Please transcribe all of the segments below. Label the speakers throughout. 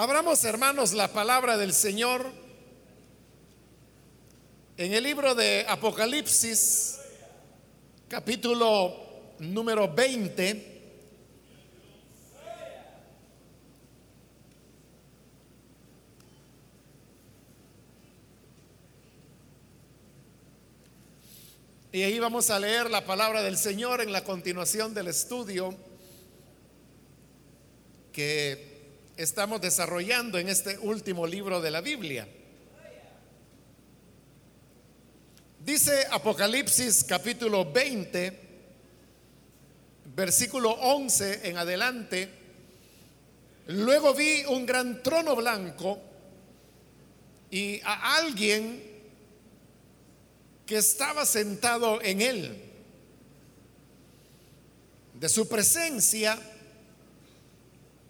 Speaker 1: Abramos, hermanos, la palabra del Señor en el libro de Apocalipsis, capítulo número 20. Y ahí vamos a leer la palabra del Señor en la continuación del estudio que estamos desarrollando en este último libro de la Biblia. Dice Apocalipsis capítulo 20, versículo 11 en adelante, luego vi un gran trono blanco y a alguien que estaba sentado en él. De su presencia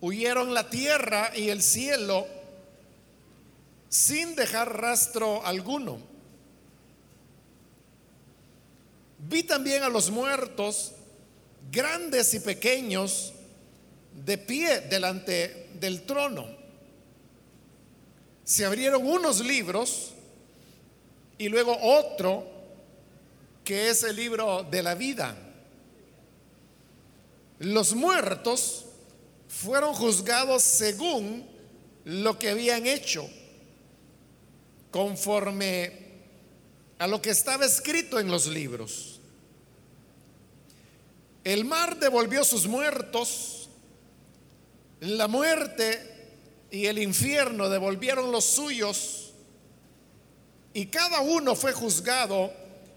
Speaker 1: huyeron la tierra y el cielo sin dejar rastro alguno. Vi también a los muertos, grandes y pequeños, de pie delante del trono. Se abrieron unos libros y luego otro que es el libro de la vida. Los muertos fueron juzgados según lo que habían hecho, conforme a lo que estaba escrito en los libros. El mar devolvió sus muertos, la muerte y el infierno devolvieron los suyos y cada uno fue juzgado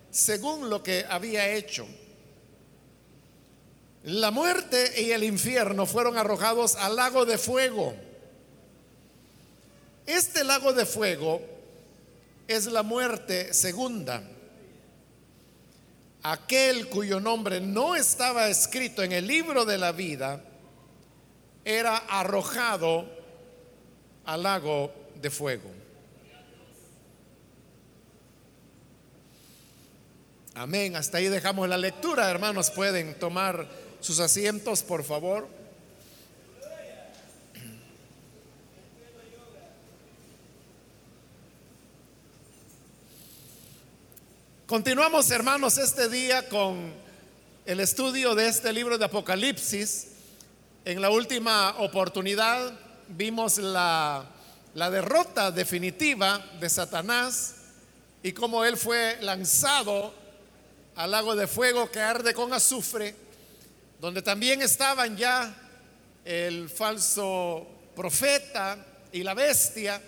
Speaker 1: según lo que había hecho. La muerte y el infierno fueron arrojados al lago de fuego. Este lago de fuego es la muerte segunda. Aquel cuyo nombre no estaba escrito en el libro de la vida era arrojado al lago de fuego. Amén. Hasta ahí dejamos la lectura. Hermanos, pueden tomar sus asientos, por favor. Continuamos, hermanos, este día con el estudio de este libro de Apocalipsis. En la última oportunidad vimos la, la derrota definitiva de Satanás y cómo él fue lanzado al lago de fuego que arde con azufre, donde también estaban ya el falso profeta y la bestia.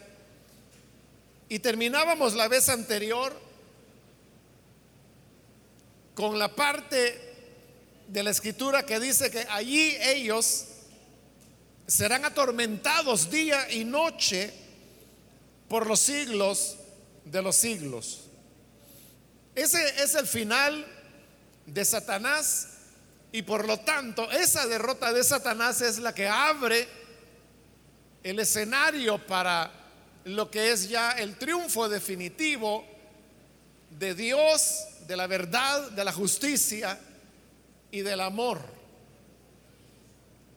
Speaker 1: Y terminábamos la vez anterior con la parte de la escritura que dice que allí ellos serán atormentados día y noche por los siglos de los siglos. Ese es el final de Satanás y por lo tanto esa derrota de Satanás es la que abre el escenario para lo que es ya el triunfo definitivo de Dios, de la verdad, de la justicia y del amor.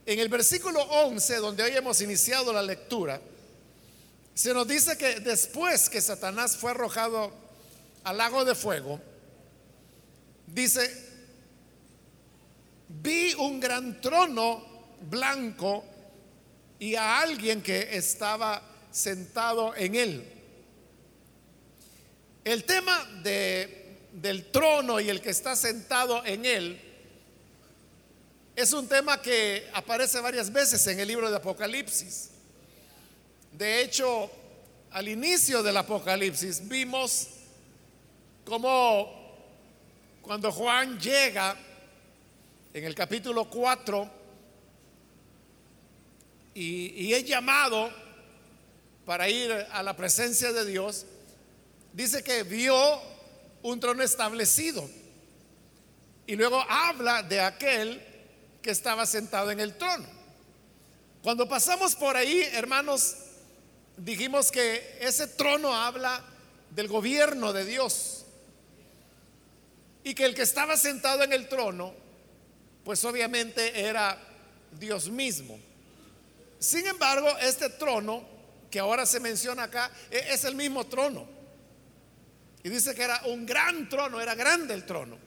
Speaker 1: En el versículo 11, donde hoy hemos iniciado la lectura, se nos dice que después que Satanás fue arrojado al lago de fuego, dice, vi un gran trono blanco y a alguien que estaba sentado en él. El tema de, del trono y el que está sentado en él es un tema que aparece varias veces en el libro de Apocalipsis. De hecho, al inicio del Apocalipsis vimos como cuando Juan llega en el capítulo 4 y, y, es llamado para ir a la presencia de Dios, dice que vio un trono establecido y luego habla de aquel que estaba sentado en el trono. Cuando pasamos por ahí, hermanos, dijimos que ese trono habla del gobierno de Dios y que el que estaba sentado en el trono, pues obviamente era Dios mismo. Sin embargo, este trono que ahora se menciona acá e, es el mismo trono. Y dice que era un gran trono, era grande el trono.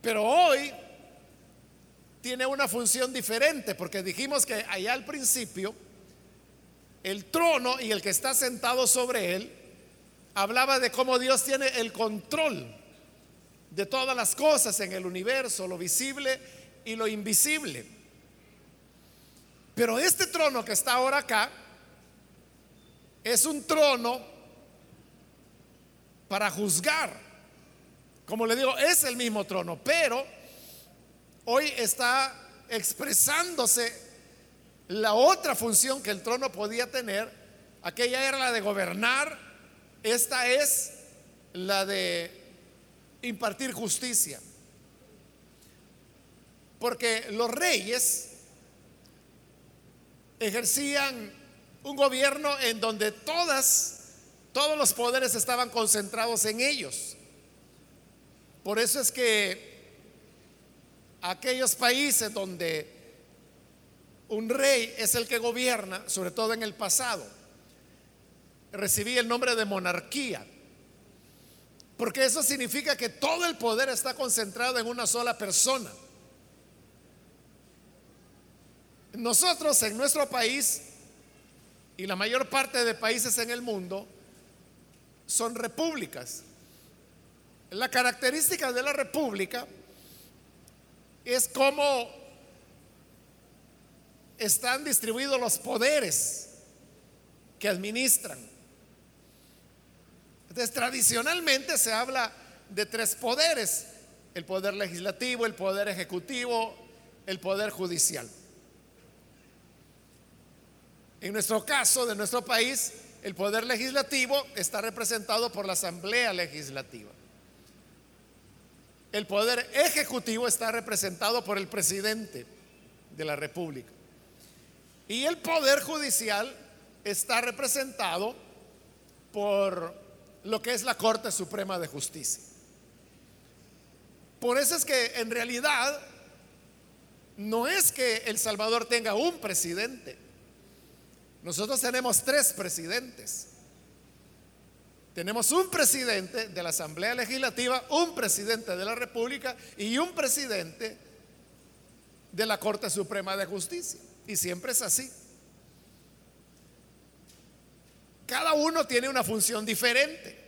Speaker 1: Pero hoy tiene una función diferente, porque dijimos que allá al principio, el trono y el que está sentado sobre él, hablaba de cómo Dios tiene el control de todas las cosas en el universo, lo visible y lo invisible. Pero este trono que está ahora acá es un trono para juzgar. Como le digo, es el mismo trono, pero hoy está expresándose la otra función que el trono podía tener. Aquella era la de gobernar, esta es la de impartir justicia. Porque los reyes ejercían un gobierno en donde todas todos los poderes estaban concentrados en ellos. Por eso es que aquellos países donde un rey es el que gobierna, sobre todo en el pasado, recibía el nombre de monarquía. Porque eso significa que todo el poder está concentrado en una sola persona. Nosotros en nuestro país y la mayor parte de países en el mundo son repúblicas. La característica de la república es cómo están distribuidos los poderes que administran. Entonces, tradicionalmente se habla de tres poderes, el poder legislativo, el poder ejecutivo, el poder judicial. En nuestro caso, de nuestro país, el poder legislativo está representado por la Asamblea Legislativa. El poder ejecutivo está representado por el presidente de la República. Y el poder judicial está representado por lo que es la Corte Suprema de Justicia. Por eso es que en realidad no es que El Salvador tenga un presidente. Nosotros tenemos tres presidentes. Tenemos un presidente de la Asamblea Legislativa, un presidente de la República y un presidente de la Corte Suprema de Justicia. Y siempre es así. Cada uno tiene una función diferente.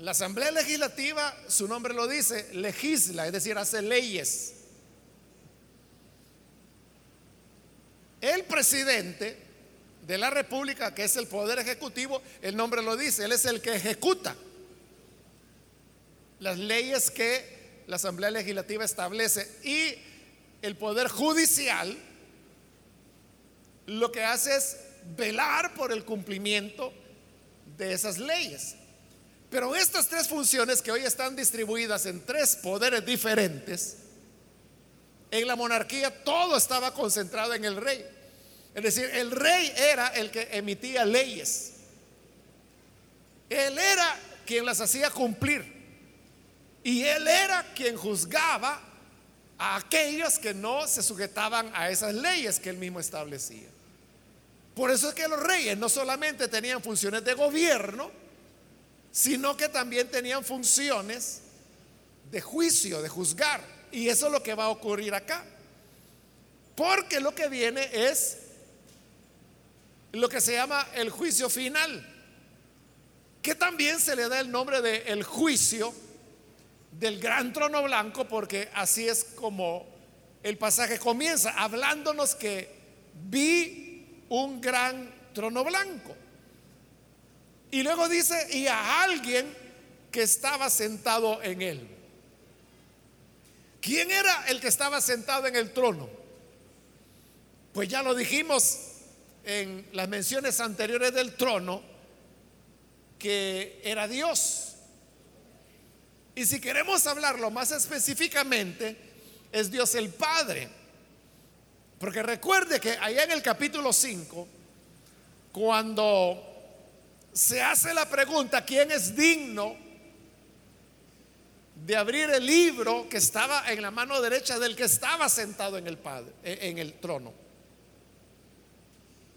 Speaker 1: La Asamblea Legislativa, su nombre lo dice, legisla, es decir, hace leyes. El presidente de la República, que es el poder ejecutivo, el nombre lo dice, él es el que ejecuta las leyes que la Asamblea Legislativa establece y el poder judicial lo que hace es velar por el cumplimiento de esas leyes. Pero estas tres funciones que hoy están distribuidas en tres poderes diferentes, en la monarquía todo estaba concentrado en el rey. Es decir, el rey era el que emitía leyes. Él era quien las hacía cumplir. Y él era quien juzgaba a aquellos que no se sujetaban a esas leyes que él mismo establecía. Por eso es que los reyes no solamente tenían funciones de gobierno, sino que también tenían funciones de juicio, de juzgar. Y eso es lo que va a ocurrir acá. Porque lo que viene es lo que se llama el juicio final, que también se le da el nombre de el juicio del gran trono blanco, porque así es como el pasaje comienza, hablándonos que vi un gran trono blanco. Y luego dice, y a alguien que estaba sentado en él. ¿Quién era el que estaba sentado en el trono? Pues ya lo dijimos en las menciones anteriores del trono que era Dios. Y si queremos hablarlo más específicamente, es Dios el Padre. Porque recuerde que allá en el capítulo 5, cuando se hace la pregunta, ¿quién es digno de abrir el libro que estaba en la mano derecha del que estaba sentado en el en el trono?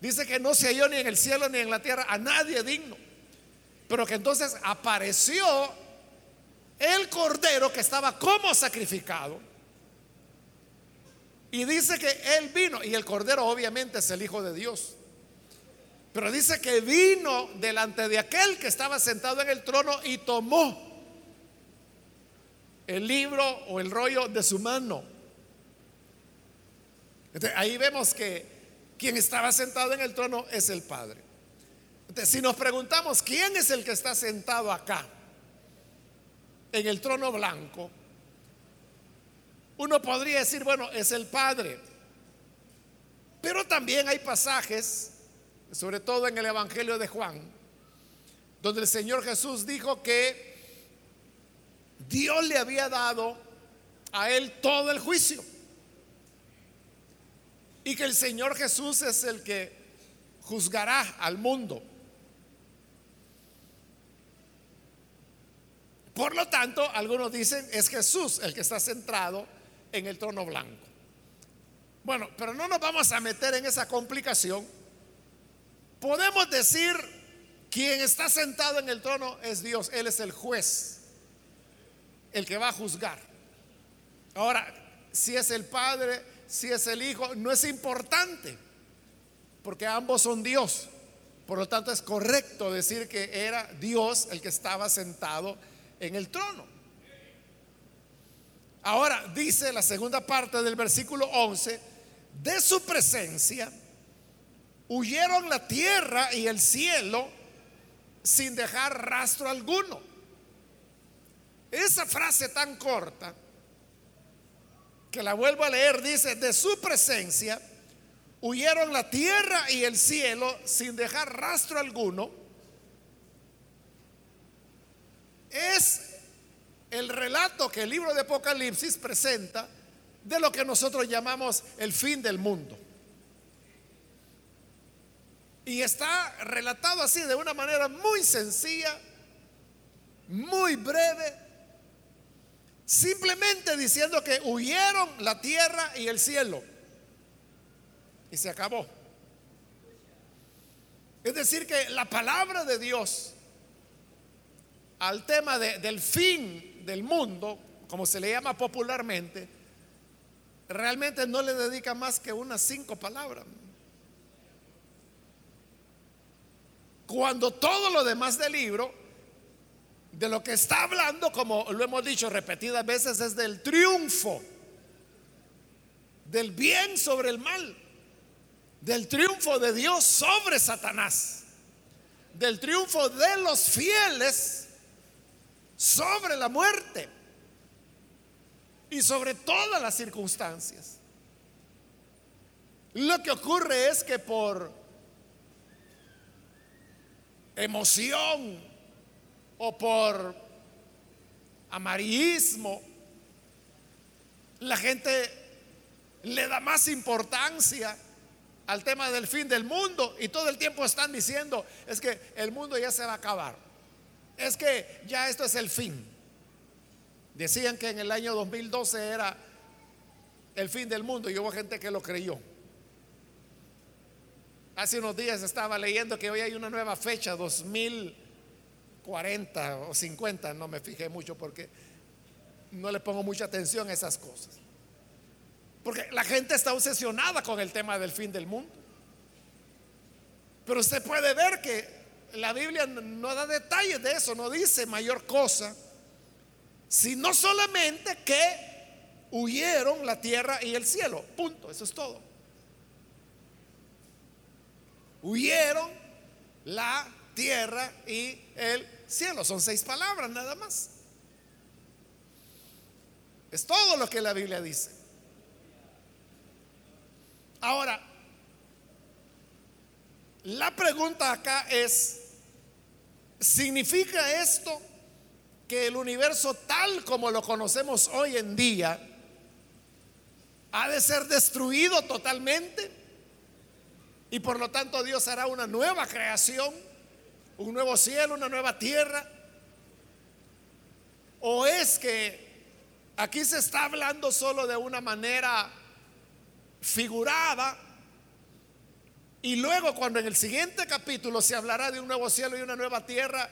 Speaker 1: Dice que no se halló ni en el cielo ni en la tierra a nadie digno. Pero que entonces apareció el cordero que estaba como sacrificado. Y dice que él vino, y el cordero obviamente es el Hijo de Dios. Pero dice que vino delante de aquel que estaba sentado en el trono y tomó el libro o el rollo de su mano. ahí vemos que quien estaba sentado en el trono es el Padre. Si nos preguntamos quién es el que está sentado acá, en el trono blanco, uno podría decir, bueno, es el Padre. Pero también hay pasajes, sobre todo en el Evangelio de Juan, donde el Señor Jesús dijo que Dios le había dado a él todo el juicio. Y que el Señor Jesús es el que juzgará al mundo. Por lo tanto, algunos dicen es Jesús el que está centrado en el trono blanco. Bueno, pero no nos vamos a meter en esa complicación. Podemos decir, quien está sentado en el trono es Dios, Él es el juez, el que va a juzgar. Ahora, si es el Padre, si es el Hijo, no es importante, porque ambos son Dios. Por lo tanto, es correcto decir que era Dios el que estaba sentado en el trono. Ahora dice la segunda parte del versículo 11, de su presencia huyeron la tierra y el cielo sin dejar rastro alguno. Esa frase tan corta que la vuelvo a leer, dice, de su presencia huyeron la tierra y el cielo sin dejar rastro alguno. Es el relato que el libro de Apocalipsis presenta de lo que nosotros llamamos el fin del mundo. Y está relatado así de una manera muy sencilla, muy breve, Simplemente diciendo que huyeron la tierra y el cielo. Y se acabó. Es decir, que la palabra de Dios al tema del fin del mundo, como se le llama popularmente, realmente no le dedica más que unas cinco palabras. Cuando todo lo demás del libro de lo que está hablando, como lo hemos dicho repetidas veces, es del triunfo, del bien sobre el mal, del triunfo de Dios sobre Satanás, del triunfo de los fieles sobre la muerte y sobre todas las circunstancias. Lo que ocurre es que por emoción, o por amarillismo, la gente le da más importancia al tema del fin del mundo y todo el tiempo están diciendo, es que el mundo ya se va a acabar, es que ya esto es el fin. Decían que en el año 2012 era el fin del mundo y hubo gente que lo creyó. Hace unos días estaba leyendo que hoy hay una nueva fecha, 2000 40 o 50, no me fijé mucho porque no le pongo mucha atención a esas cosas. Porque la gente está obsesionada con el tema del fin del mundo. Pero usted puede ver que la Biblia no da detalles de eso, no dice mayor cosa, sino solamente que huyeron la tierra y el cielo. Punto, eso es todo. Huyeron la tierra y el cielo. Son seis palabras nada más. Es todo lo que la Biblia dice. Ahora, la pregunta acá es, ¿significa esto que el universo tal como lo conocemos hoy en día ha de ser destruido totalmente? Y por lo tanto Dios hará una nueva creación un nuevo cielo, una nueva tierra? ¿O es que aquí se está hablando solo de una manera figurada Y luego cuando en el siguiente capítulo se hablará de un nuevo cielo y una nueva tierra,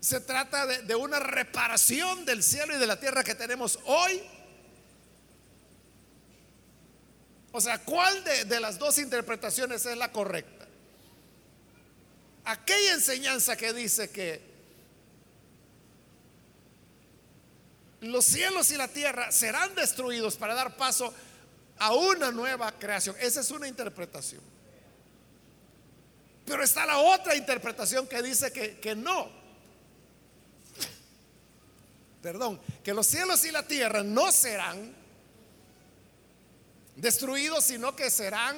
Speaker 1: se trata de, una reparación del cielo y de la tierra que tenemos hoy. O sea, ¿cuál de las dos interpretaciones es la correcta? Aquella enseñanza que dice que los cielos y la tierra serán destruidos para dar paso a una nueva creación. Esa es una interpretación. Pero está la otra interpretación que dice que, que no. Perdón, que los cielos y la tierra no serán destruidos, sino que serán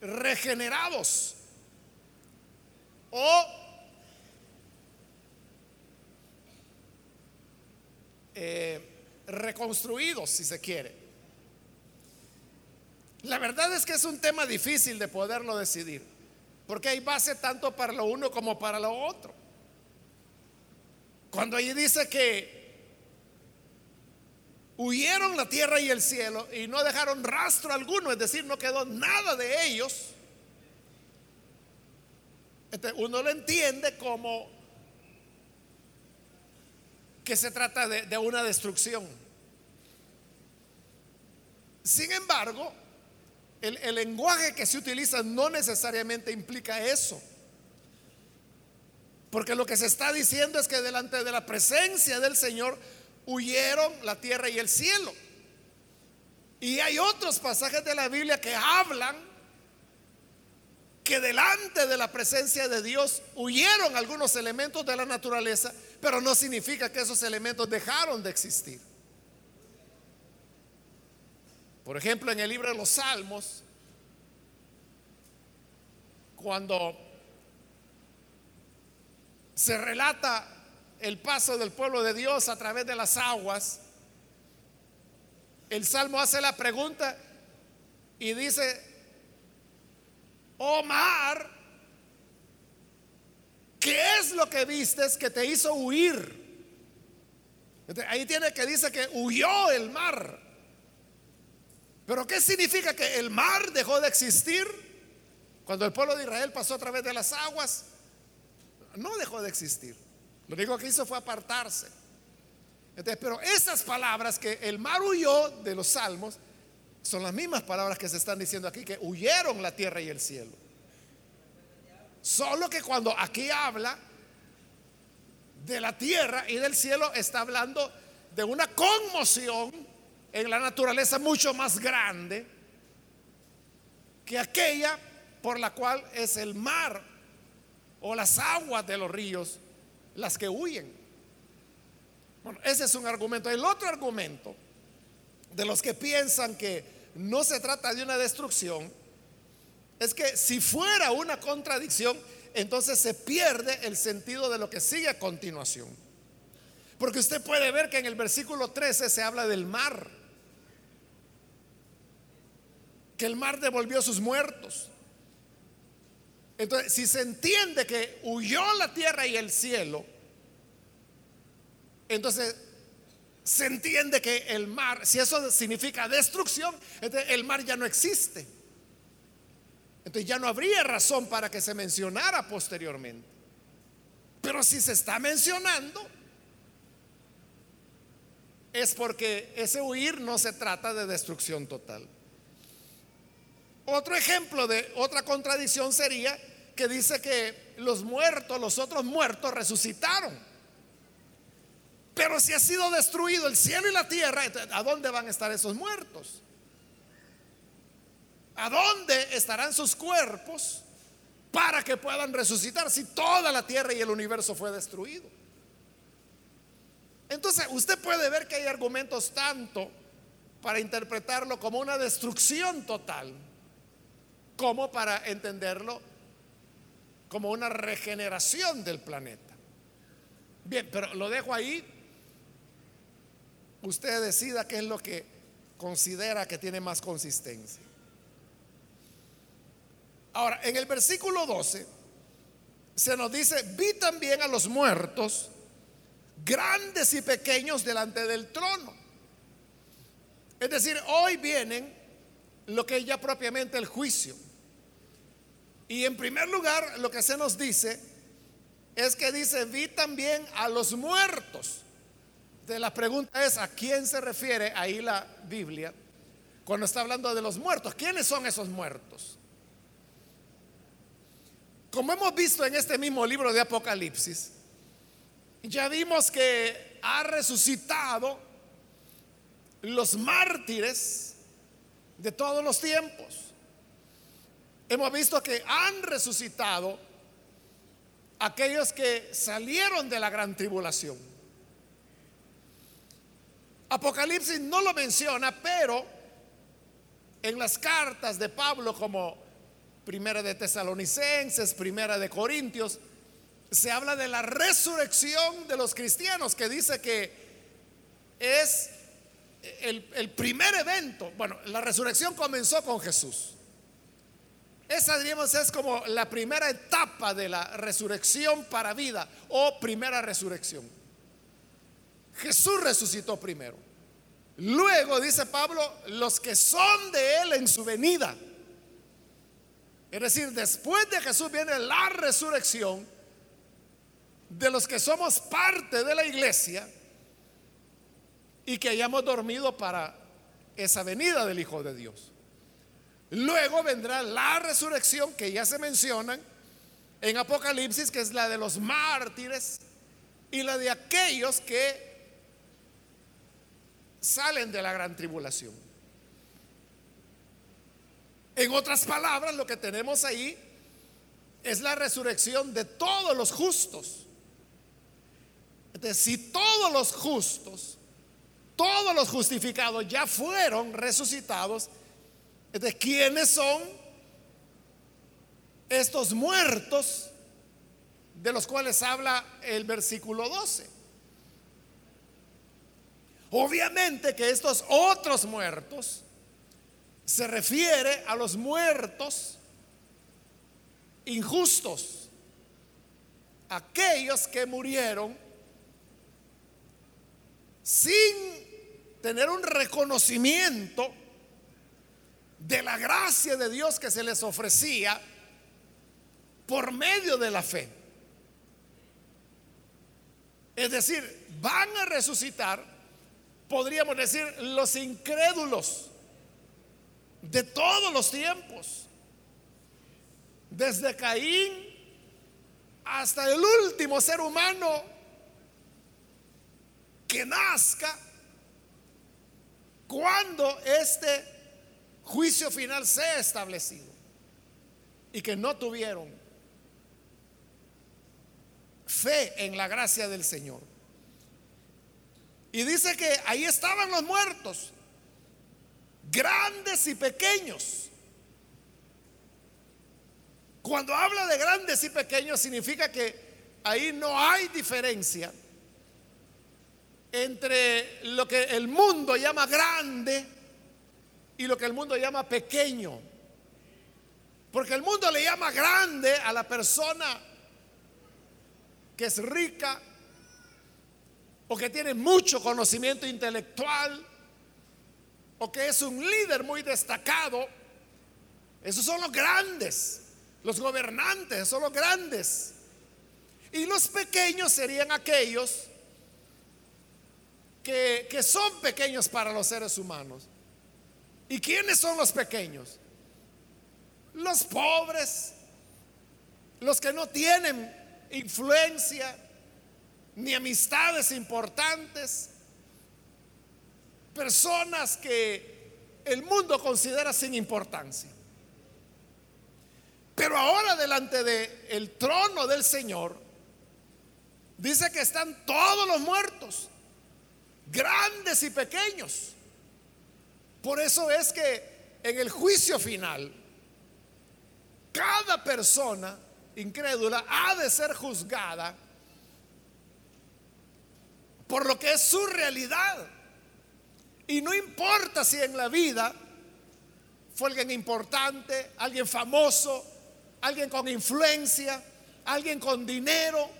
Speaker 1: regenerados o eh, reconstruidos, si se quiere. La verdad es que es un tema difícil de poderlo decidir, porque hay base tanto para lo uno como para lo otro. Cuando allí dice que huyeron la tierra y el cielo y no dejaron rastro alguno, es decir, no quedó nada de ellos, este, uno lo entiende como que se trata de, una destrucción. Sin embargo, el, lenguaje que se utiliza no necesariamente implica eso. Porque lo que se está diciendo es que delante de la presencia del Señor huyeron la tierra y el cielo. Y hay otros pasajes de la Biblia que hablan que delante de la presencia de Dios huyeron algunos elementos de la naturaleza, pero no significa que esos elementos dejaron de existir. Por ejemplo, en el libro de los Salmos, cuando se relata el paso del pueblo de Dios a través de las aguas, el Salmo hace la pregunta y dice, Omar, ¿qué es lo que vistes que te hizo huir? Ahí tiene que dice que huyó el mar. Pero ¿qué significa que el mar dejó de existir cuando el pueblo de Israel pasó a través de las aguas? No dejó de existir. Lo único que hizo fue apartarse. pero esas palabras que el mar huyó de los salmos son las mismas palabras que se están diciendo aquí, que huyeron la tierra y el cielo. Solo que cuando aquí habla de la tierra y del cielo, está hablando de una conmoción en la naturaleza mucho más grande que aquella por la cual es el mar o las aguas de los ríos las que huyen. Bueno, ese es un argumento. El otro argumento de los que piensan que no se trata de una destrucción, es que si fuera una contradicción, entonces se pierde el sentido de lo que sigue a continuación. Porque usted puede ver que en el versículo 13 se habla del mar, que el mar devolvió sus muertos. Entonces, si se entiende que huyó la tierra y el cielo, entonces se entiende que el mar, si eso significa destrucción, el mar ya no existe. Entonces ya no habría razón para que se mencionara posteriormente. Pero si se está mencionando, es porque ese huir no se trata de destrucción total. Otro ejemplo de otra contradicción sería que dice que los muertos, los otros muertos resucitaron. Pero si ha sido destruido el cielo y la tierra, ¿a dónde van a estar esos muertos? ¿A dónde estarán sus cuerpos para que puedan resucitar si toda la tierra y el universo fue destruido? Entonces, usted puede ver que hay argumentos tanto para interpretarlo como una destrucción total, como para entenderlo como una regeneración del planeta. Bien, pero lo dejo ahí usted decida qué es lo que considera que tiene más consistencia. Ahora, en el versículo 12 se nos dice, vi también a los muertos, grandes y pequeños, delante del trono. Es decir, hoy vienen lo que es ya propiamente el juicio. Y en primer lugar, lo que se nos dice es que dice, vi también a los muertos. De la pregunta es, ¿a quién se refiere ahí la Biblia cuando está hablando de los muertos? ¿Quiénes son esos muertos? Como hemos visto en este mismo libro de Apocalipsis, ya vimos que ha resucitado los mártires de todos los tiempos. Hemos visto que han resucitado aquellos que salieron de la gran tribulación. Apocalipsis no lo menciona, pero en las cartas de Pablo como Primera de Tesalonicenses, Primera de Corintios, se habla de la resurrección de los cristianos, que dice que es el, primer evento. Bueno, la resurrección comenzó con Jesús. Esa, diríamos, es como la primera etapa de la resurrección para vida o primera resurrección. Jesús resucitó primero. Luego, dice Pablo, los que son de Él en su venida. Es decir, después de Jesús viene la resurrección de los que somos parte de la iglesia y que hayamos dormido para esa venida del Hijo de Dios. Luego vendrá la resurrección que ya se mencionan en Apocalipsis, que es la de los mártires y la de aquellos que salen de la gran tribulación. En otras palabras, lo que tenemos ahí es la resurrección de todos los justos. Entonces, si todos los justos, todos los justificados ya fueron resucitados, de quiénes son estos muertos de los cuales habla el versículo 12. Obviamente que estos otros muertos se refiere a los muertos injustos, aquellos que murieron sin tener un reconocimiento de la gracia de Dios que se les ofrecía por medio de la fe. Es decir, van a resucitar, podríamos decir, los incrédulos de todos los tiempos, desde Caín hasta el último ser humano que nazca, cuando este juicio final sea establecido y que no tuvieron fe en la gracia del Señor. Y dice que ahí estaban los muertos, grandes y pequeños. Cuando habla de grandes y pequeños significa que ahí no hay diferencia entre lo que el mundo llama grande y lo que el mundo llama pequeño. Porque el mundo le llama grande a la persona que es rica o que tiene mucho conocimiento intelectual o que es un líder muy destacado. Esos son los grandes, los gobernantes, son los grandes. Y los pequeños serían aquellos que, que son pequeños para los seres humanos. ¿Y quiénes son los pequeños? Los pobres, los que no tienen influencia ni amistades importantes, personas que el mundo considera sin importancia. Pero ahora delante del el trono del Señor dice que están todos los muertos, grandes y pequeños. Por eso es que en el juicio final, cada persona incrédula ha de ser juzgada por lo que es su realidad. Y no importa si en la vida fue alguien importante, alguien famoso, alguien con influencia, alguien con dinero.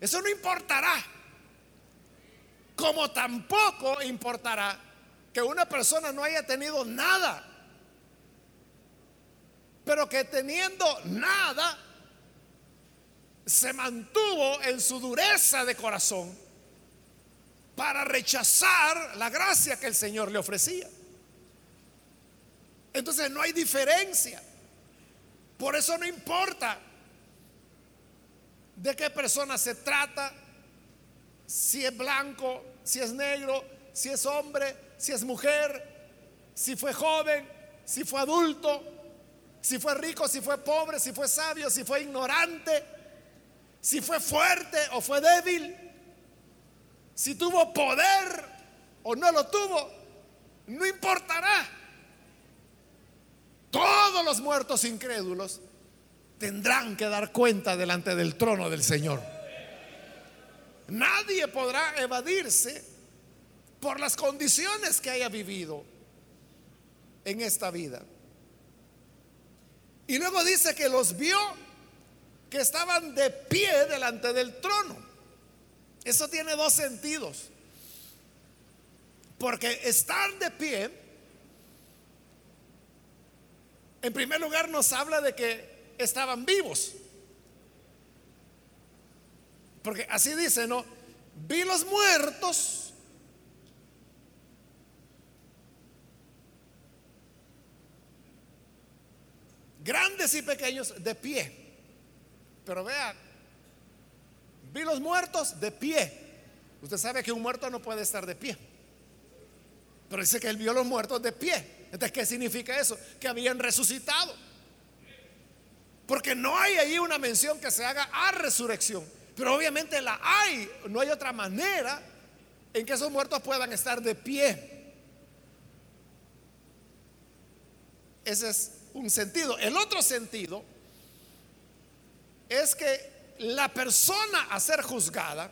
Speaker 1: Eso no importará. Como tampoco importará que una persona no haya tenido nada pero que teniendo nada, se mantuvo en su dureza de corazón para rechazar la gracia que el Señor le ofrecía. Entonces no hay diferencia. Por eso no importa de qué persona se trata, si es blanco, si es negro, si es hombre, si es mujer, si fue joven, si fue adulto, si fue rico, si fue pobre, si fue sabio, si fue ignorante, si fue fuerte o fue débil, si tuvo poder o no lo tuvo, no importará. Todos los muertos incrédulos tendrán que dar cuenta delante del trono del Señor. Nadie podrá evadirse por las condiciones que haya vivido en esta vida. Y luego dice que los vio que estaban de pie delante del trono. Eso tiene dos sentidos. Porque estar de pie, en primer lugar nos habla de que estaban vivos. Porque así dice, ¿no? Vi los muertos grandes y pequeños, de pie. Pero vean, vi los muertos de pie. Usted sabe que un muerto no puede estar de pie. Pero dice que él vio los muertos de pie. Entonces, ¿qué significa eso? Que habían resucitado. Porque no hay ahí una mención que se haga a resurrección. Pero obviamente la hay. No hay otra manera en que esos muertos puedan estar de pie. Ese es un sentido. El otro sentido es que la persona a ser juzgada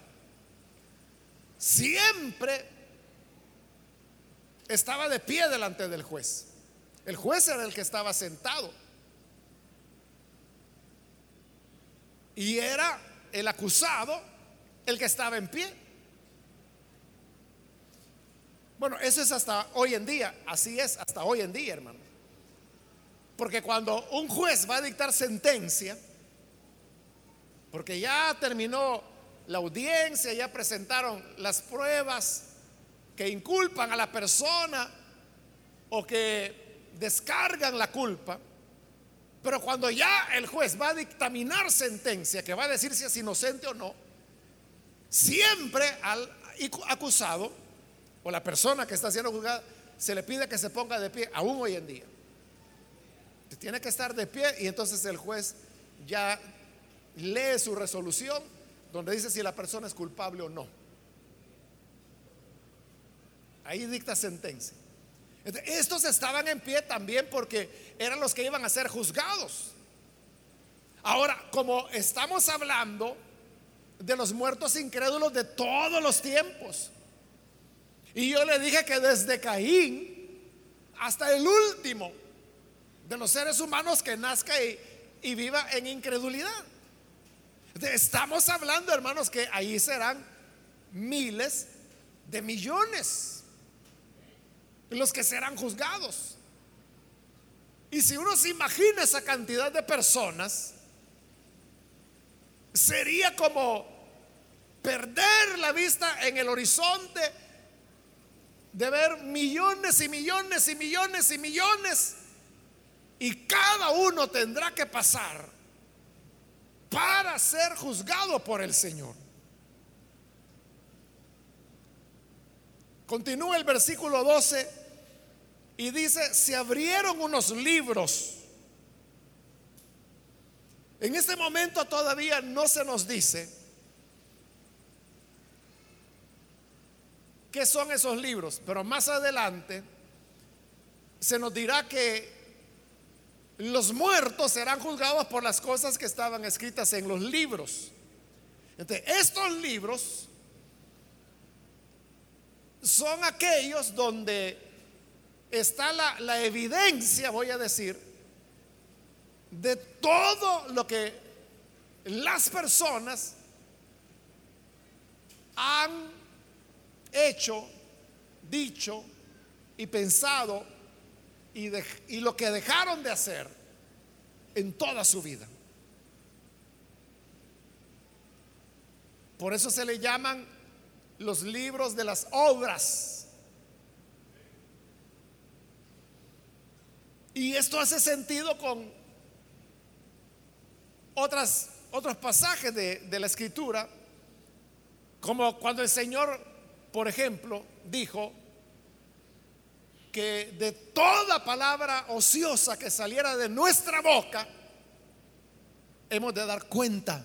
Speaker 1: siempre estaba de pie delante del juez. El juez era el que estaba sentado. Y era el acusado el que estaba en pie. Bueno, eso es hasta hoy en día, así es hasta hoy en día, hermano. Porque cuando un juez va a dictar sentencia, porque ya terminó la audiencia, ya presentaron las pruebas que inculpan a la persona o que descargan la culpa, pero cuando ya el juez va a dictaminar sentencia, que va a decir si es inocente o no, siempre al acusado o la persona que está siendo juzgada se le pide que se ponga de pie, aún hoy en día. Tiene que estar de pie y entonces el juez ya lee su resolución donde dice si la persona es culpable o no. Ahí dicta sentencia. Estos estaban en pie también porque eran los que iban a ser juzgados. Ahora, como estamos hablando de los muertos incrédulos de todos los tiempos, y yo le dije que desde Caín hasta el último, de los seres humanos que nazca y, viva en incredulidad. Estamos hablando, hermanos, que ahí serán miles de millones los que serán juzgados. Y si uno se imagina esa cantidad de personas, sería como perder la vista en el horizonte de ver millones y millones y millones y millones y cada uno tendrá que pasar para ser juzgado por el Señor. Continúa el versículo 12 y dice, se abrieron unos libros. En este momento todavía no se nos dice qué son esos libros, pero más adelante se nos dirá que los muertos serán juzgados por las cosas que estaban escritas en los libros. Entonces, estos libros son aquellos donde está la, la, evidencia, voy a decir, de todo lo que las personas han hecho, dicho y pensado y, lo que dejaron de hacer en toda su vida. Por eso se le llaman los libros de las obras. Y esto hace sentido con otras, otros pasajes de, de la escritura, como cuando el Señor, por ejemplo, dijo que de toda palabra ociosa que saliera de nuestra boca, hemos de dar cuenta.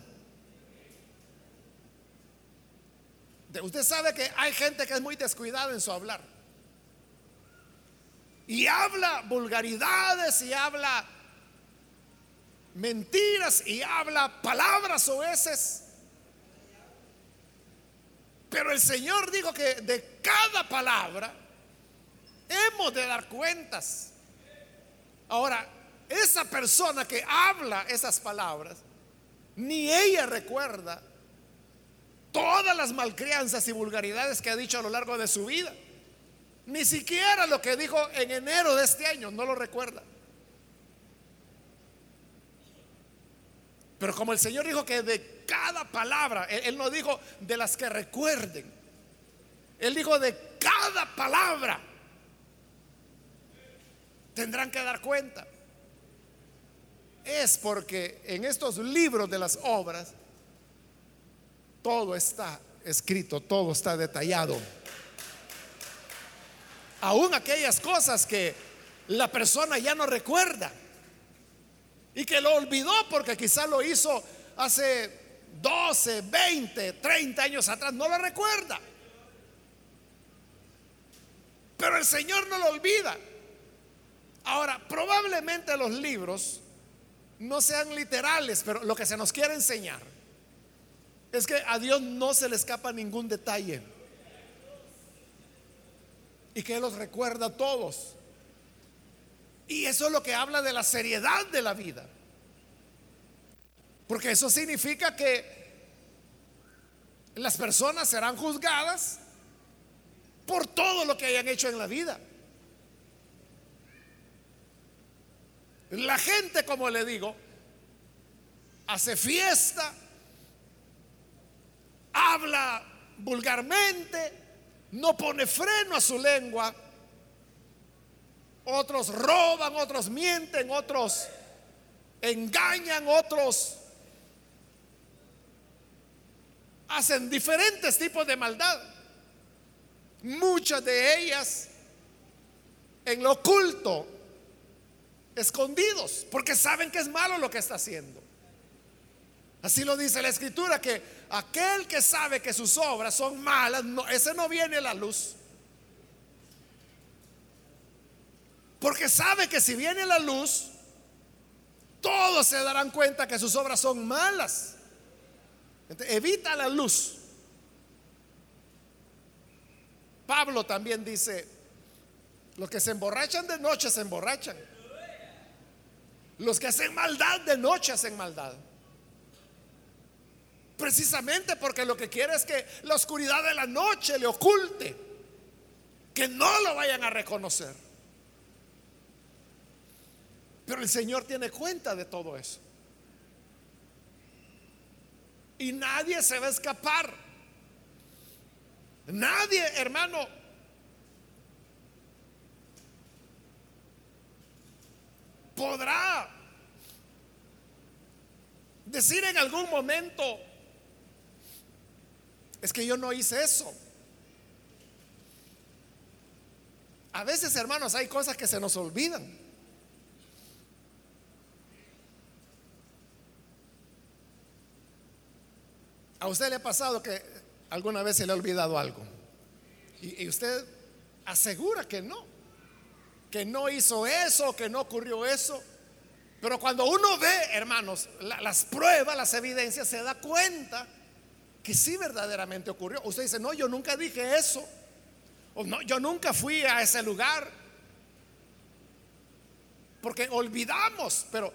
Speaker 1: Usted sabe que hay gente que es muy descuidada en su hablar. Y habla vulgaridades y habla mentiras y habla palabras o veces Pero el Señor dijo que de cada palabra hemos de dar cuentas. Ahora, esa persona que habla esas palabras, ni ella recuerda todas las malcrianzas y vulgaridades que ha dicho a lo largo de su vida. Ni siquiera lo que dijo en enero de este año, no lo recuerda. Pero como el Señor dijo que de cada palabra, él, no dijo de las que recuerden, Él dijo de cada palabra tendrán que dar cuenta. Es porque en estos libros de las obras todo está escrito, todo está detallado. Aún aquellas cosas que la persona ya no recuerda y que lo olvidó porque quizá lo hizo hace 12, 20, 30 años atrás, no lo recuerda. Pero el Señor no lo olvida. Ahora, probablemente los libros no sean literales, pero lo que se nos quiere enseñar es que a Dios no se le escapa ningún detalle. Y que Él los recuerda a todos. Y eso es lo que habla de la seriedad de la vida. Porque eso significa que las personas serán juzgadas por todo lo que hayan hecho en la vida. La gente, como le digo, hace fiesta, habla vulgarmente, no pone freno a su lengua. Otros roban, otros mienten, otros engañan, otros hacen diferentes tipos de maldad. Muchas de ellas en lo oculto, escondidos, porque saben que es malo lo que está haciendo. Así lo dice la escritura, que aquel que sabe que sus obras son malas, ese no viene a la luz. Porque sabe que si viene a la luz, todos se darán cuenta que sus obras son malas. evita la luz. Pablo también dice, los que se emborrachan de noche se emborrachan. Los que hacen maldad de noche hacen maldad. Precisamente porque lo que quiere es que la oscuridad de la noche le oculte, que no lo vayan a reconocer. Pero el Señor tiene cuenta de todo eso. Y nadie se va a escapar. Nadie, hermano. Podrá decir en algún momento, es que yo no hice eso. A veces, hermanos, hay cosas que se nos olvidan. ¿A usted le ha pasado que alguna vez se le ha olvidado algo? Y, usted asegura que no, que no hizo eso, que no ocurrió eso. Pero cuando uno ve, hermanos, las pruebas, las evidencias, se da cuenta que sí verdaderamente ocurrió. Usted dice, no, yo nunca dije eso. O no, yo nunca fui a ese lugar. Porque olvidamos, pero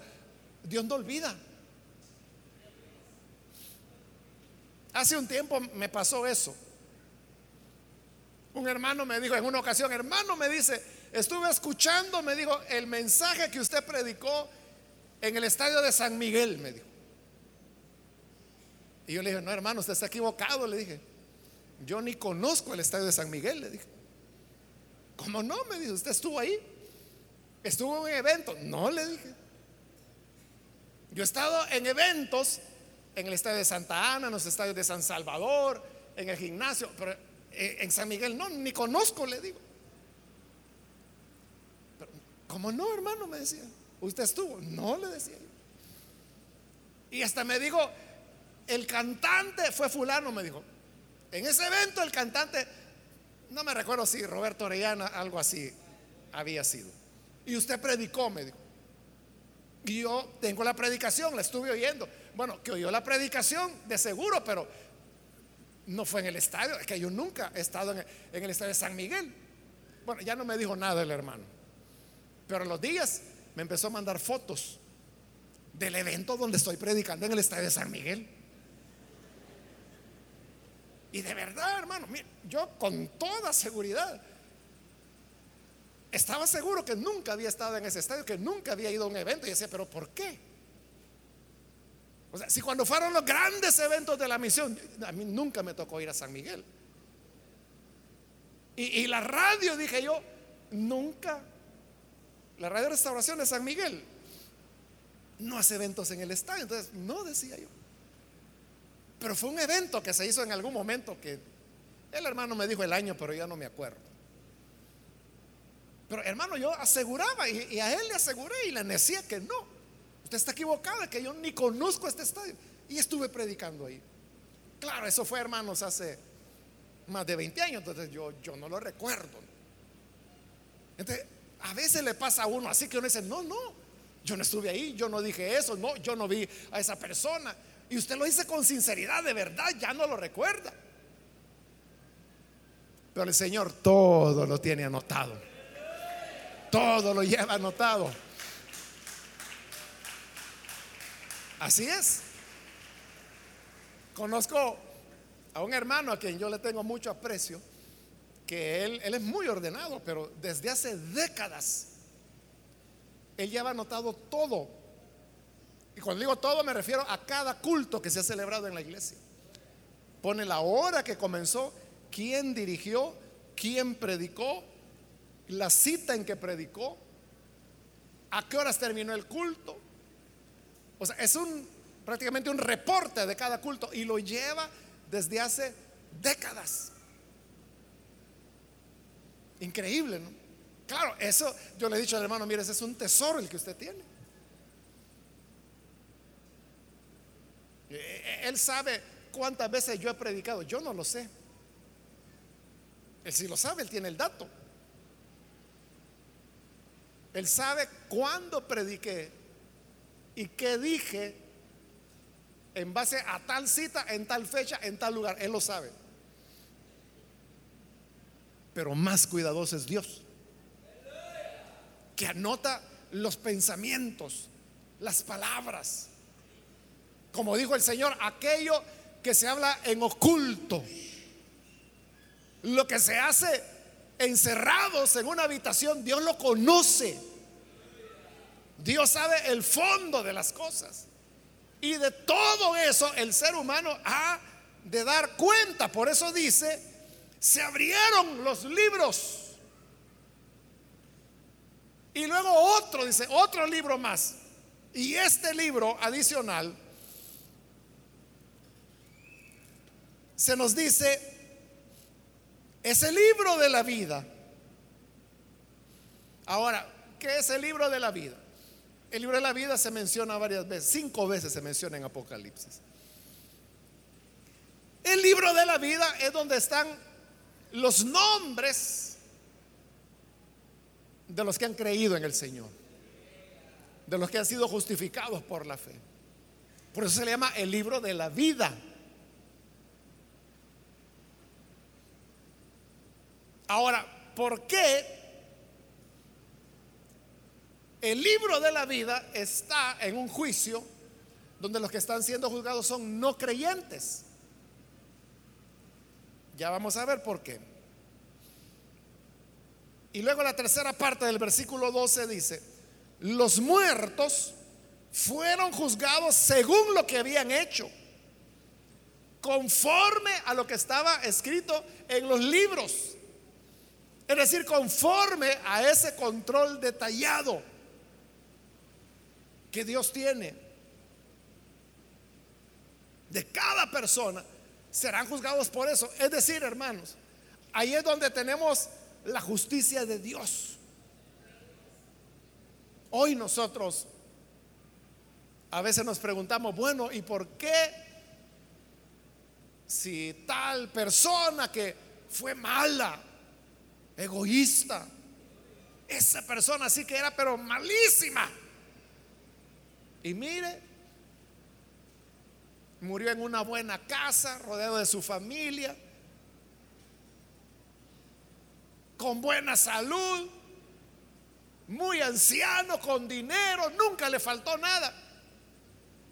Speaker 1: Dios no olvida. Hace un tiempo me pasó eso. Un hermano me dijo en una ocasión, hermano me dice, estuve escuchando, me dijo, el mensaje que usted predicó en el estadio de San Miguel, me dijo. Y yo le dije, no hermano, usted está equivocado, le dije. Yo ni conozco el estadio de San Miguel, le dije. ¿Cómo no? Me dijo, usted estuvo ahí. Estuvo en un evento. No, le dije. Yo he estado en eventos en el estadio de Santa Ana, en los estadios de San Salvador, en el gimnasio, pero eh, en San Miguel no, ni conozco, le digo. ¿Cómo no, hermano? Me decía. ¿Usted estuvo? No, le decía Y hasta me dijo, el cantante fue fulano, me dijo. En ese evento el cantante, no me recuerdo si Roberto Orellana, algo así había sido. Y usted predicó, me dijo. Y yo tengo la predicación, la estuve oyendo. Bueno, que oyó la predicación, de seguro, pero no fue en el estadio. Es que yo nunca he estado en el, estadio de San Miguel. Bueno, ya no me dijo nada el hermano. Pero los días me empezó a mandar fotos del evento donde estoy predicando en el estadio de San Miguel. Y de verdad, hermano, yo con toda seguridad estaba seguro que nunca había estado en ese estadio, que nunca había ido a un evento. Y decía, pero ¿por qué? O sea, si cuando fueron los grandes eventos de la misión, a mí nunca me tocó ir a San Miguel. Y la radio, dije yo, nunca. La radio restauración de San Miguel no hace eventos en el estadio. Entonces, no decía yo. Pero fue un evento que se hizo en algún momento que el hermano me dijo el año, pero ya no me acuerdo. Pero hermano, yo aseguraba y, a él le aseguré y le decía que no. Usted está equivocada, que yo ni conozco este estadio. Y estuve predicando ahí. Claro, eso fue, hermanos, hace más de 20 años, entonces yo, yo no lo recuerdo. Entonces, a veces le pasa a uno así que uno dice, no, no, yo no estuve ahí, yo no dije eso, no, yo no vi a esa persona. Y usted lo dice con sinceridad, de verdad, ya no lo recuerda. Pero el Señor todo lo tiene anotado. Todo lo lleva anotado. Así es. Conozco a un hermano a quien yo le tengo mucho aprecio, que él, él es muy ordenado, pero desde hace décadas, él lleva anotado todo y cuando digo todo me refiero a cada culto que se ha celebrado en la iglesia. Pone la hora que comenzó, quién dirigió, quién predicó, la cita en que predicó, a qué horas terminó el culto. O sea, es un prácticamente un reporte de cada culto y lo lleva desde hace décadas. Increíble, ¿no? Claro, eso yo le he dicho al hermano, mire, ese es un tesoro el que usted tiene. Él sabe cuántas veces yo he predicado. Yo no lo sé. Él sí lo sabe, él tiene el dato. Él sabe cuándo prediqué y qué dije en base a tal cita, en tal fecha, en tal lugar. Él lo sabe. Pero más cuidadoso es Dios, que anota los pensamientos, las palabras como dijo el Señor, aquello que se habla en oculto, lo que se hace encerrados en una habitación, Dios lo conoce. Dios sabe el fondo de las cosas. Y de todo eso el ser humano ha de dar cuenta. Por eso dice, se abrieron los libros. Y luego otro, dice, otro libro más. Y este libro adicional se nos dice, es el libro de la vida. Ahora, ¿qué es el libro de la vida? El libro de la vida se menciona varias veces, cinco veces se menciona en Apocalipsis. El libro de la vida es donde están los nombres de los que han creído en el Señor, de los que han sido justificados por la fe. Por eso se le llama el libro de la vida. Ahora, ¿por qué el libro de la vida está en un juicio donde los que están siendo juzgados son no creyentes? Ya vamos a ver por qué. Y luego la tercera parte del versículo 12 dice, los muertos fueron juzgados según lo que habían hecho, conforme a lo que estaba escrito en los libros. Es decir, conforme a ese control detallado que Dios tiene de cada persona, serán juzgados por eso. Es decir, hermanos, ahí es donde tenemos la justicia de Dios. Hoy nosotros a veces nos preguntamos, bueno, ¿y por qué si tal persona que fue mala, egoísta, esa persona sí que era pero malísima? Y mire, murió en una buena casa, rodeado de su familia, con buena salud, muy anciano, con dinero, nunca le faltó nada,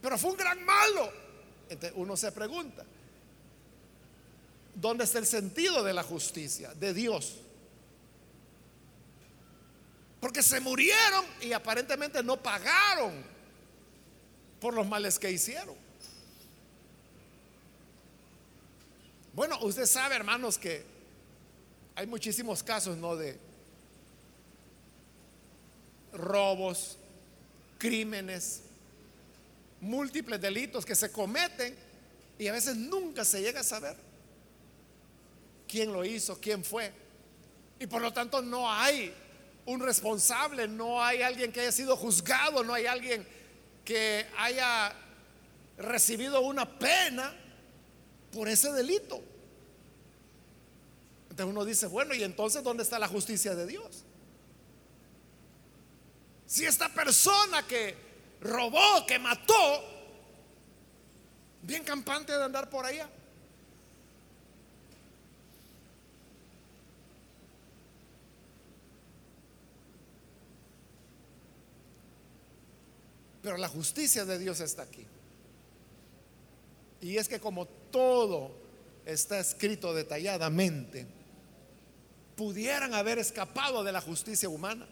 Speaker 1: pero fue un gran malo. Uno se pregunta, ¿dónde está el sentido de la justicia de Dios? Porque se murieron y aparentemente no pagaron por los males que hicieron. Bueno, usted sabe, hermanos, que hay muchísimos casos, ¿no? De robos, crímenes, múltiples delitos que se cometen y a veces nunca se llega a saber quién lo hizo, quién fue. Y por lo tanto no hay un responsable, no hay alguien que haya sido juzgado, no hay alguien que haya recibido una pena por ese delito. Entonces uno dice, bueno, ¿y entonces dónde está la justicia de Dios? Si esta persona que robó, que mató, bien campante de andar por allá. Pero la justicia de Dios está aquí. Y es que como todo está escrito detalladamente, pudieran haber escapado de la justicia humana.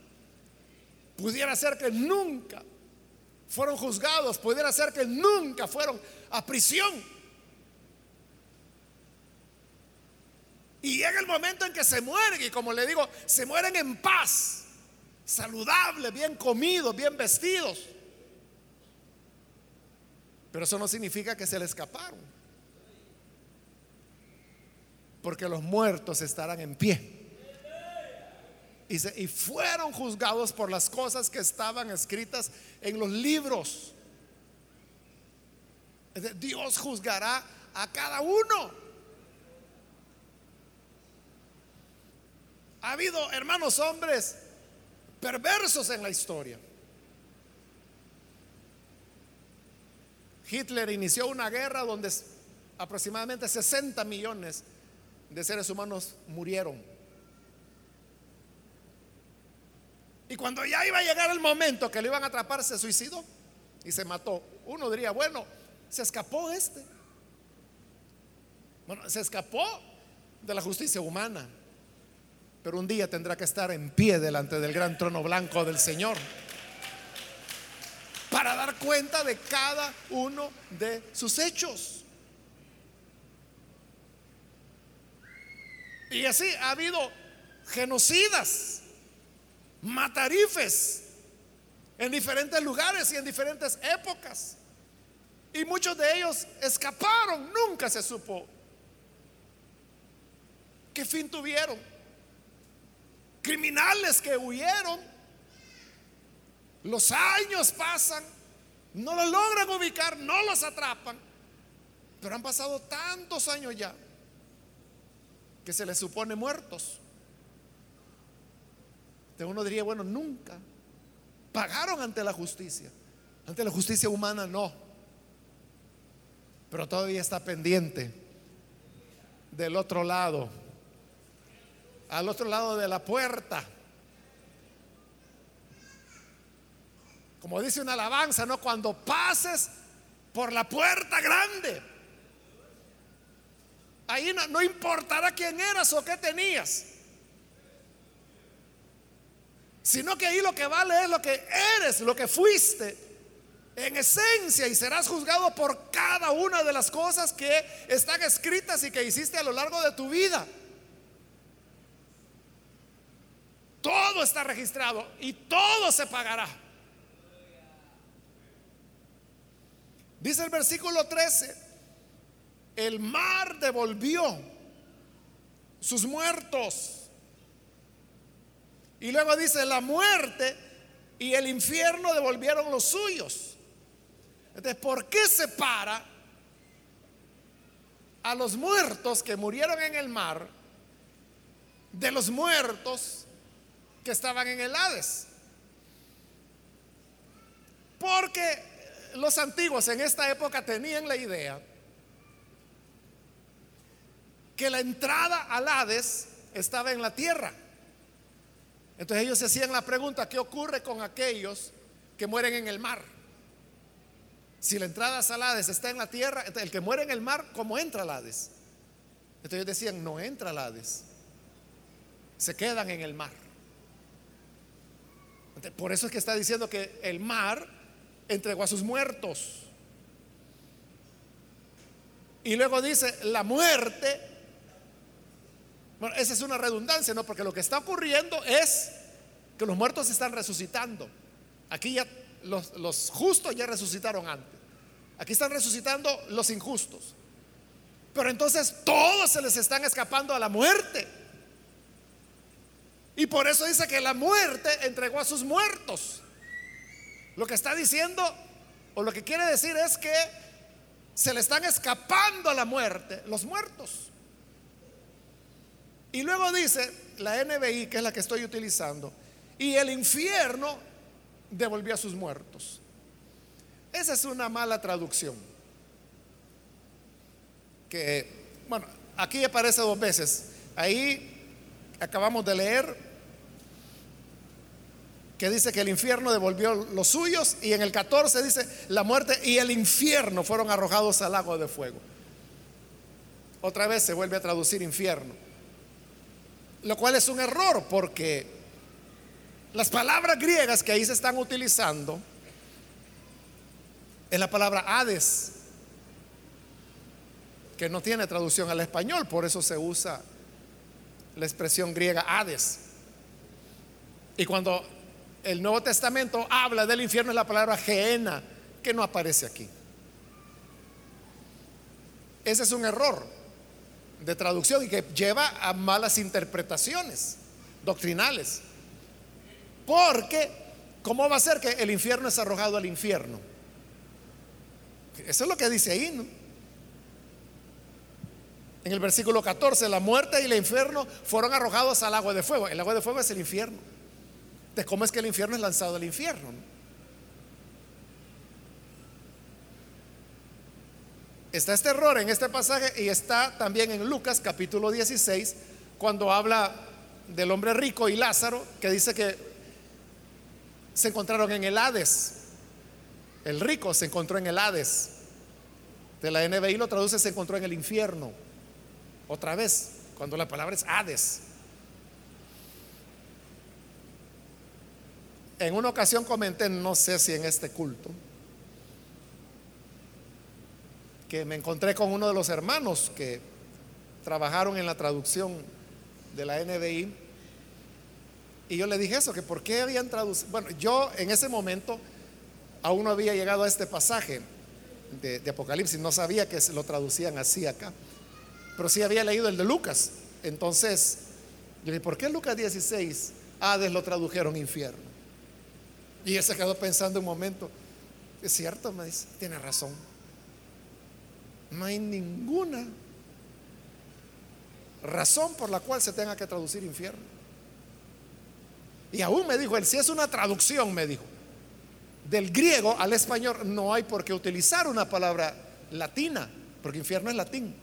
Speaker 1: Pudiera ser que nunca fueron juzgados, pudiera ser que nunca fueron a prisión. Y llega el momento en que se mueren, y como le digo, se mueren en paz, saludables, bien comidos, bien vestidos. Pero eso no significa que se le escaparon. Porque los muertos estarán en pie. Y, fueron juzgados por las cosas que estaban escritas en los libros. Dios juzgará a cada uno. Ha habido, hermanos hombres, perversos en la historia. Hitler inició una guerra donde aproximadamente 60 millones de seres humanos murieron. Y cuando ya iba a llegar el momento que le iban a atrapar, se suicidó y se mató. Uno diría, bueno, se escapó este. Bueno, se escapó de la justicia humana, pero un día tendrá que estar en pie delante del gran trono blanco del Señor para dar cuenta de cada uno de sus hechos. Y así ha habido genocidas, matarifes en diferentes lugares y en diferentes épocas. Y muchos de ellos escaparon, nunca se supo qué fin tuvieron. Criminales que huyeron los años pasan, no los logran ubicar, no los atrapan, pero han pasado tantos años ya que se les supone muertos. De uno diría, bueno, nunca pagaron ante la justicia. Ante la justicia humana no. Pero todavía está pendiente del otro lado, al otro lado de la puerta Como dice una alabanza, ¿no? Cuando pases por la puerta grande. Ahí no, no, importará quién eras o qué tenías. Sino que ahí lo que vale es lo que eres, lo que fuiste En esencia, y serás juzgado por cada una de las cosas que están escritas y que hiciste a lo largo de tu vida. Todo está registrado y todo se pagará. Dice el versículo 13, el mar devolvió sus muertos. Y luego dice, la muerte y el infierno devolvieron los suyos. Entonces, ¿por qué separa a los muertos que murieron en el mar de los muertos que estaban en el Hades? Porque los antiguos en esta época tenían la idea que la entrada al Hades estaba en la tierra. Entonces ellos se hacían la pregunta, ¿qué ocurre con aquellos que mueren en el mar? Si la entrada al Hades está en la tierra, el que muere en el mar, ¿cómo entra al Hades? Entonces ellos decían, no entra al Hades, se quedan en el mar. por eso es que está diciendo que el mar entregó a sus muertos. Y luego dice, la muerte, bueno, esa es una redundancia, ¿no? Porque lo que está ocurriendo es que los muertos están resucitando. Aquí ya los, los justos ya resucitaron antes. Aquí están resucitando los injustos. Pero entonces todos se les están escapando a la muerte. Y por eso dice que la muerte entregó a sus muertos. Lo que está diciendo, o lo que quiere decir es que se le están escapando a la muerte los muertos. Y luego dice la NBI, que es la que estoy utilizando, y el infierno devolvió a sus muertos. Esa es una mala traducción. Que, bueno, aquí aparece dos veces. Ahí acabamos de leer que dice que el infierno devolvió los suyos y en el 14 dice la muerte y el infierno fueron arrojados al lago de fuego. Otra vez se vuelve a traducir infierno. Lo cual es un error porque las palabras griegas que ahí se están utilizando es la palabra Hades, que no tiene traducción al español, por eso se usa la expresión griega Hades. Y cuando el Nuevo Testamento habla del infierno es la palabra geena, que no aparece aquí. Ese es un error de traducción y que lleva a malas interpretaciones doctrinales. Porque, ¿cómo va a ser que el infierno es arrojado al infierno? Eso es lo que dice ahí, ¿no? En el versículo 14, la muerte y el infierno fueron arrojados al agua de fuego. El agua de fuego es el infierno de cómo es que el infierno es lanzado al infierno. Está este error en este pasaje y está también en Lucas capítulo 16, cuando habla del hombre rico y Lázaro, que dice que se encontraron en el Hades. El rico se encontró en el Hades. De la NBI lo traduce, se encontró en el infierno. Otra vez, cuando la palabra es Hades. En una ocasión comenté, no sé si en este culto, que me encontré con uno de los hermanos que trabajaron en la traducción de la NBI. Y yo le dije eso, que por qué habían traducido. Bueno, yo en ese momento aún no había llegado a este pasaje de, Apocalipsis, no sabía que lo traducían así acá, pero sí había leído el de Lucas. Entonces, yo dije, ¿por qué Lucas 16, Hades lo tradujeron infierno? Y él se quedó pensando un momento, es cierto, me dice, tiene razón. No hay ninguna razón por la cual se tenga que traducir infierno. Y aún me dijo él, si es una traducción, me dijo, del griego al español, no hay por qué utilizar una palabra latina, porque infierno es latín.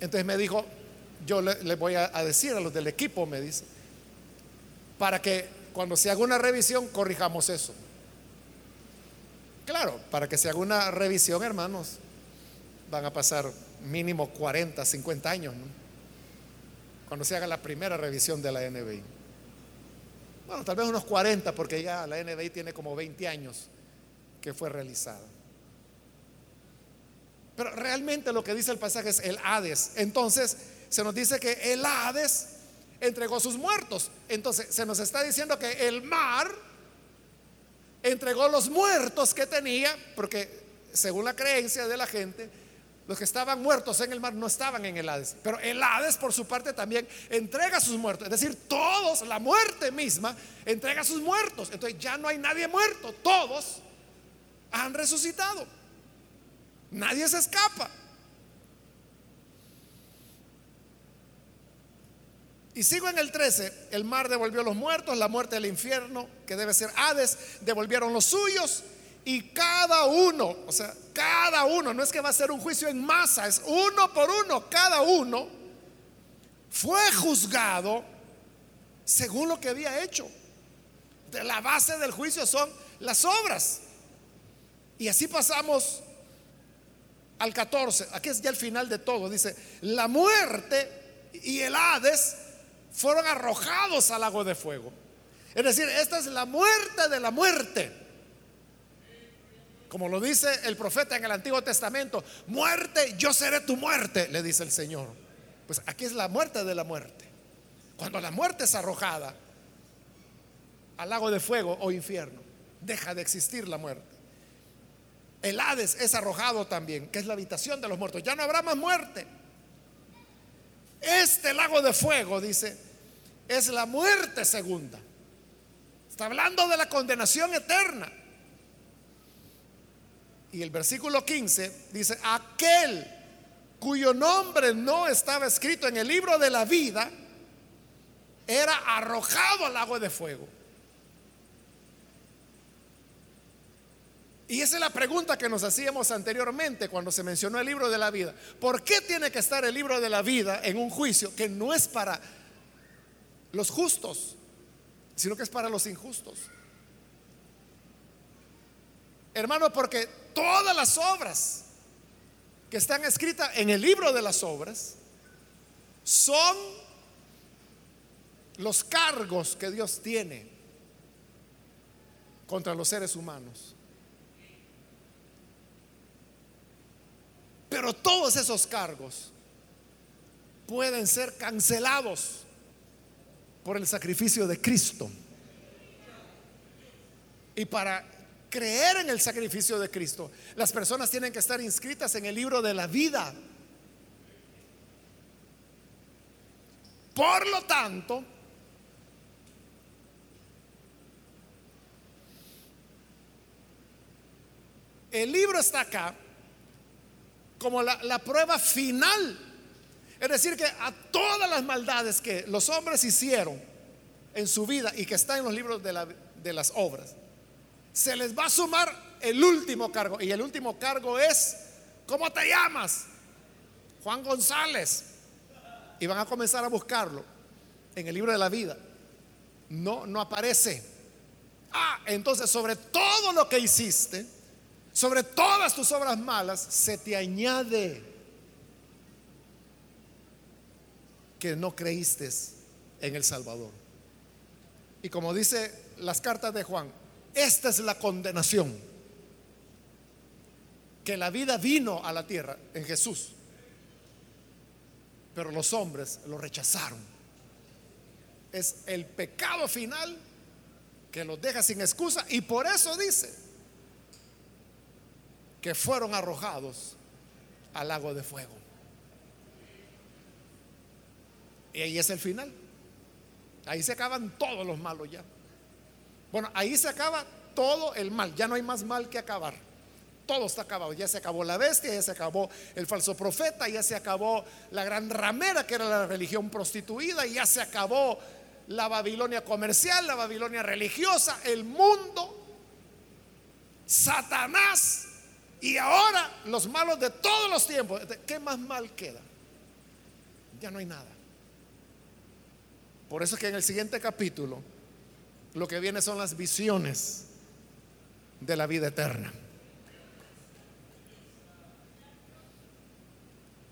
Speaker 1: Entonces me dijo, yo le, voy a decir a los del equipo, me dice, para que cuando se haga una revisión corrijamos eso. Claro, para que se haga una revisión, hermanos, van a pasar mínimo 40, 50 años, cuando se haga la primera revisión de la NBI. Bueno, tal vez unos 40, porque ya la NBI tiene como 20 años que fue realizada. Pero realmente lo que dice el pasaje es el Hades. Entonces se nos dice que el Hades entregó sus muertos. Entonces se nos está diciendo que el mar entregó los muertos que tenía, porque según la creencia de la gente, los que estaban muertos en el mar no estaban en el Hades. Pero el Hades, por su parte, también entrega sus muertos. Es decir, todos, la muerte misma, entrega sus muertos. Entonces ya no hay nadie muerto. Todos han resucitado. Nadie se escapa. Y sigo en el 13. El mar devolvió los muertos, la muerte del infierno, que debe ser Hades, devolvieron los suyos. Y cada uno, o sea, cada uno, no es que va a ser un juicio en masa, es uno por uno, cada uno fue juzgado según lo que había hecho. De la base del juicio son las obras. Y así pasamos al 14. Aquí es ya el final de todo. Dice, la muerte y el Hades fueron arrojados al lago de fuego. Es decir, esta es la muerte de la muerte. Como lo dice el profeta en el Antiguo Testamento, muerte, yo seré tu muerte, le dice el Señor. Pues aquí es la muerte de la muerte. Cuando la muerte es arrojada al lago de fuego o infierno, deja de existir la muerte. El Hades es arrojado también, que es la habitación de los muertos. Ya no habrá más muerte. Este lago de fuego, dice, es la muerte segunda. Está hablando de la condenación eterna. Y el versículo 15 dice, aquel cuyo nombre no estaba escrito en el libro de la vida, era arrojado al lago de fuego. Y esa es la pregunta que nos hacíamos anteriormente cuando se mencionó el libro de la vida. ¿Por qué tiene que estar el libro de la vida en un juicio que no es para los justos, sino que es para los injustos? Hermano, porque todas las obras que están escritas en el libro de las obras son los cargos que Dios tiene contra los seres humanos. Pero todos esos cargos pueden ser cancelados por el sacrificio de Cristo. Y para creer en el sacrificio de Cristo, las personas tienen que estar inscritas en el libro de la vida. Por lo tanto, el libro está acá como la, prueba final. Es decir, que a todas las maldades que los hombres hicieron en su vida y que están en los libros de, de las obras, se les va a sumar el último cargo. Y el último cargo es, ¿cómo te llamas? Juan González. Y van a comenzar a buscarlo en el libro de la vida. No, no aparece. Ah, entonces sobre todo lo que hiciste, sobre todas tus obras malas, se te añade que no creíste en el Salvador. Y como dice las cartas de Juan, esta es la condenación. Que la vida vino a la tierra en Jesús. Pero los hombres lo rechazaron. Es el pecado final que los deja sin excusa y por eso dice que fueron arrojados al lago de fuego. Y ahí es el final. Ahí se acaban todos los malos ya. Bueno, ahí se acaba todo el mal, ya no hay más mal que acabar. Todo está acabado, ya se acabó la bestia, ya se acabó el falso profeta, ya se acabó la gran ramera que era la religión prostituida, ya se acabó la Babilonia comercial, la Babilonia religiosa, el mundo, Satanás y ahora los malos de todos los tiempos. ¿Qué más mal queda? Ya no hay nada. Por eso es que en el siguiente capítulo lo que viene son las visiones de la vida eterna.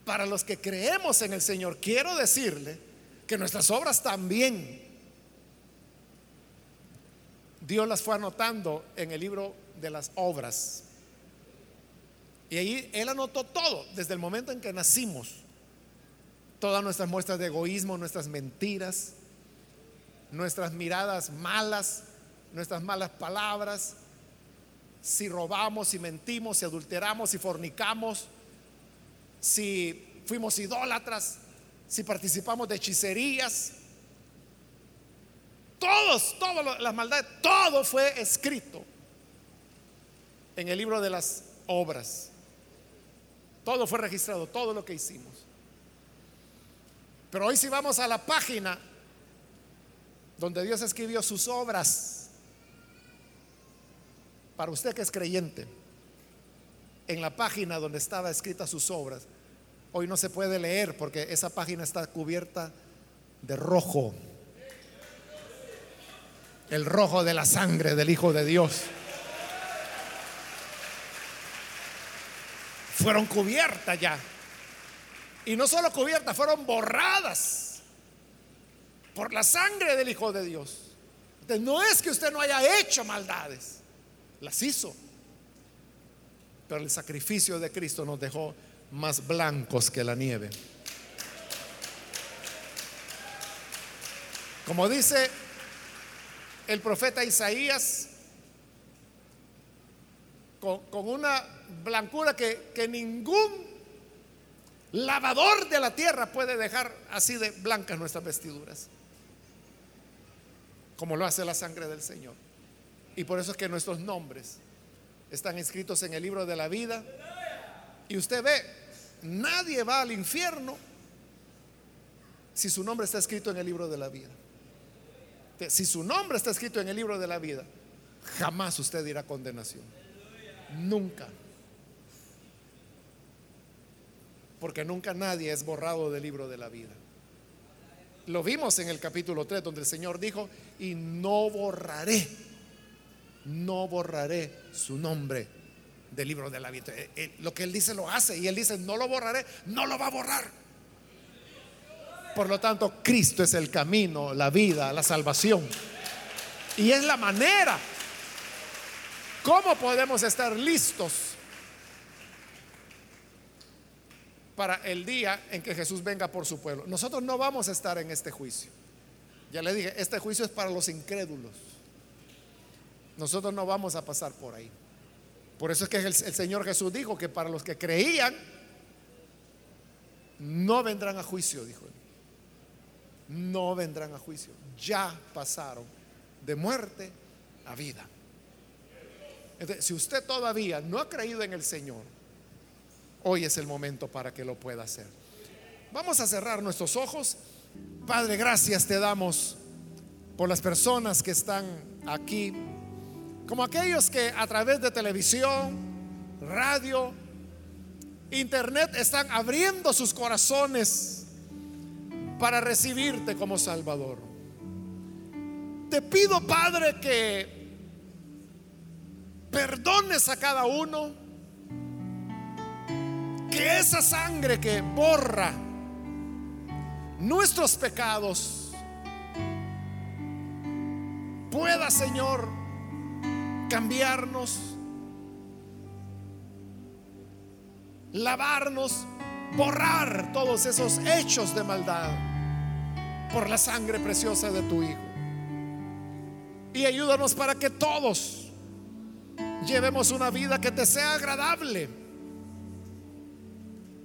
Speaker 1: Para los que creemos en el Señor, quiero decirle que nuestras obras también Dios las fue anotando en el libro de las obras. Y ahí Él anotó todo, desde el momento en que nacimos. Todas nuestras muestras de egoísmo, nuestras mentiras, nuestras miradas malas, nuestras malas palabras, si robamos, si mentimos, si adulteramos, si fornicamos, si fuimos idólatras, si participamos de hechicerías. Todos, todas las maldades, todo fue escrito en el libro de las obras. Todo fue registrado, todo lo que hicimos. Pero hoy si vamos a la página donde Dios escribió sus obras, para usted que es creyente, en la página donde estaba escrita sus obras, hoy no se puede leer porque esa página está cubierta de rojo. El rojo de la sangre del Hijo de Dios. Fueron cubiertas ya. Y no solo cubiertas, fueron borradas por la sangre del Hijo de Dios. Entonces, no es que usted no haya hecho maldades, las hizo. Pero el sacrificio de Cristo nos dejó más blancos que la nieve. Como dice el profeta Isaías, con, una blancura que, que ningún lavador de la tierra puede dejar así de blancas nuestras vestiduras, como lo hace la sangre del Señor. Y por eso es que nuestros nombres están escritos en el libro de la vida. Y usted ve, nadie va al infierno si su nombre está escrito en el libro de la vida. Si su nombre está escrito en el libro de la vida, jamás usted irá a condenación. Nunca. Porque nunca nadie es borrado del libro de la vida. Lo vimos en el capítulo 3 donde el Señor dijo, y no borraré, no borraré su nombre del libro de la vida. Eh, eh, lo que Él dice lo hace y Él dice, no lo borraré, no lo va a borrar. Por lo tanto, Cristo es el camino, la vida, la salvación. Y es la manera. ¿Cómo podemos estar listos para el día en que Jesús venga por su pueblo? Nosotros no vamos a estar en este juicio. Ya le dije, este juicio es para los incrédulos. Nosotros no vamos a pasar por ahí. Por eso es que el, Señor Jesús dijo que para los que creían, no vendrán a juicio, dijo él. No vendrán a juicio. Ya pasaron de muerte a vida. si usted todavía no ha creído en el Señor, hoy es el momento para que lo pueda hacer. Vamos a cerrar nuestros ojos. Padre, gracias te damos por las personas que están aquí como aquellos que a través de televisión, radio, internet están abriendo sus corazones para recibirte como Salvador. Te pido, Padre, que perdones a cada uno, que esa sangre que borra nuestros pecados pueda, Señor, cambiarnos, lavarnos, borrar todos esos hechos de maldad por la sangre preciosa de tu Hijo. Y ayúdanos para que todos llevemos una vida que te sea agradable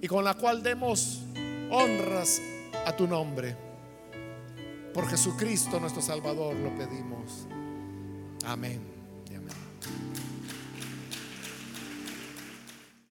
Speaker 1: y con la cual demos honras a tu nombre. Por Jesucristo nuestro Salvador lo pedimos. Amén.